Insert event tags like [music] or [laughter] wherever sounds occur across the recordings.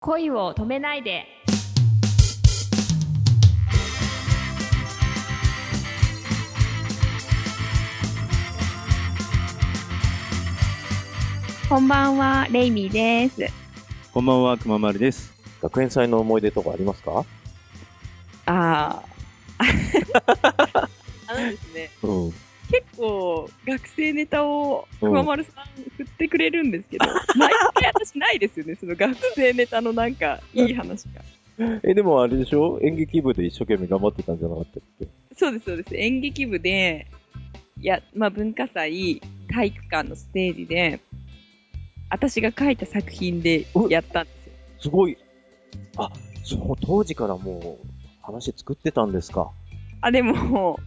恋を止めないでこんばんはレイミーですこんばんは、くままるです。学園祭の思い出とかありますか？ああ。[laughs] あのですね、うん。結構学生ネタをうん熊丸さん振ってくれるんですけど、[laughs] 毎回私ないですよね、その学生ネタのなんかいい話が。え、でもあれでしょ？演劇部で一生懸命頑張ってたんじゃなかったっけ？そうです、そうです。演劇部で、いや、まあ文化祭、体育館のステージで、私が書いた作品でやったんですよ。すごい。あ、そう、当時からもう話作ってたんですか。あ、でも、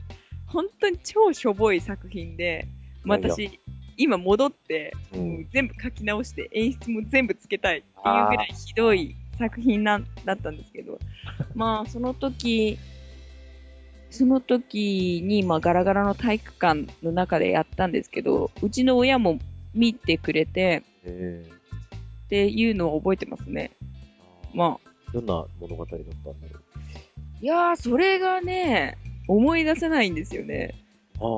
本当に超しょぼい作品で、私、今戻って、う。ん全部書き直して演出も全部つけたいっていうぐらいひどい作品なんだったんですけど、[laughs] まあその時、その時にまあガラガラの体育館の中でやったんですけど、うちの親も見てくれてえっていうのを覚えてますね。ー、まあ、どんな物語だったんだろいやーそれがね、思い出せないんですよね。う。ああ、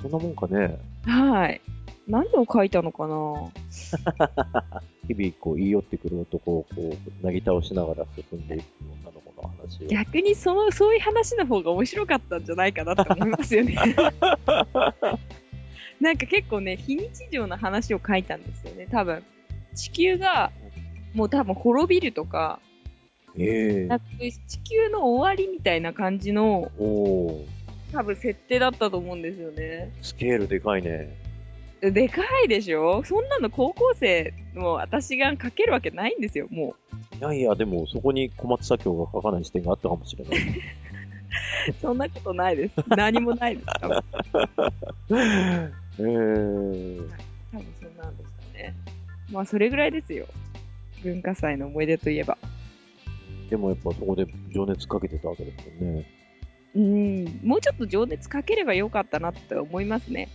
そんなもんかね。はい。何を書いたのかな [laughs] 日々こう言い寄ってくる男をこう、なぎ倒しながら進んでいく女の子の話を。逆にその、そういう話の方が面白かったんじゃないかなと思いますよね。[laughs] なんか結構ね、非日常な話を書いたんですよね、多分。地球が、もう多分滅びるとか、ええなんかそういう地球の終わりみたいな感じの、おお多分設定だったと思うんですよね。スケールでかいね。でかいでしょ？そんなの高校生の私が書けるわけないんですよ、もいやいや、でもそこに小松左京が書かない視点があったかもしれない。う。[laughs] そんなことないです。何もないです。[laughs] ええ多分そんなんでしたね。まあ、それぐらいですよ。文化祭の思い出といえば。でもやっぱそこで情熱かけてたわけですよね。うん、もうちょっと情熱かければよかったなって思いますね。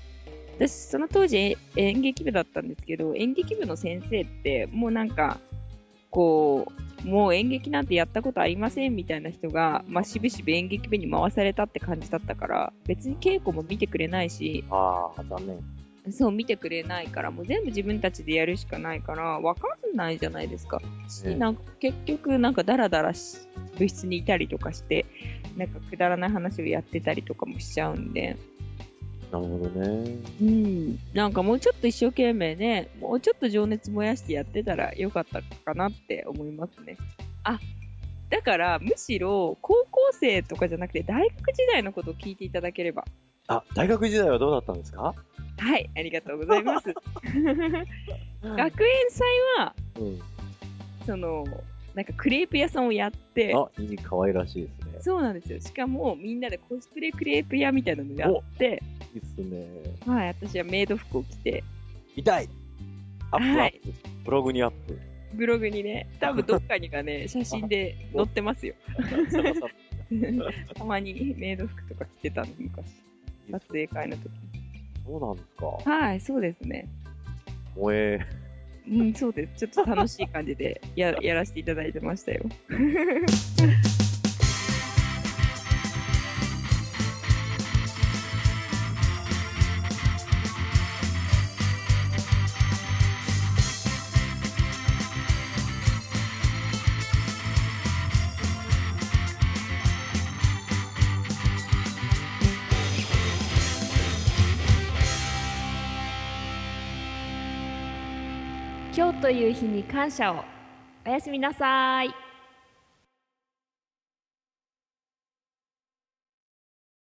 私、その当時え演劇部だったんですけど、演劇部の先生って、もうなんか、こう、もう演劇なんてやったことありませんみたいな人が、まあ、しぶしぶ演劇部に回されたって感じだったから、別に稽古も見てくれないし、ああ、残念。そう見てくれないから、もう全部自分たちでやるしかないから、わかんないじゃないですか。なんか結局、なんかダラダラし部室にいたりとかして、なんかくだらない話をやってたりとかもしちゃうんで、なるほどね。うん、なんかもうちょっと一生懸命ね、もうちょっと情熱燃やしてやってたらよかったかなって思いますね。あ、だからむしろ高校生とかじゃなくて大学時代のことを聞いていただければ。あ、大学時代はどうだったんですか？はい、ありがとうございます。学園祭は、うん。その、なんかクレープ屋さんをやって、あ、いい、可愛らしいですね。そうなんですよ。しかもみんなでコスプレクレープ屋みたいなのやって、いいっすね。はい、私はメイド服を着て、痛いアップアはいップ。ブログにアップ。ブログにね、多分どっかにがね、[laughs] 写真で載ってますよ。[laughs] たまにメイド服とか着てたの、昔。撮影会の時。そうなんですか。はい、そうですね。萌え。うん、そうです。ちょっと楽しい感じでややらせていただいてましたよ。今日という日に感謝を。おやすみなさい。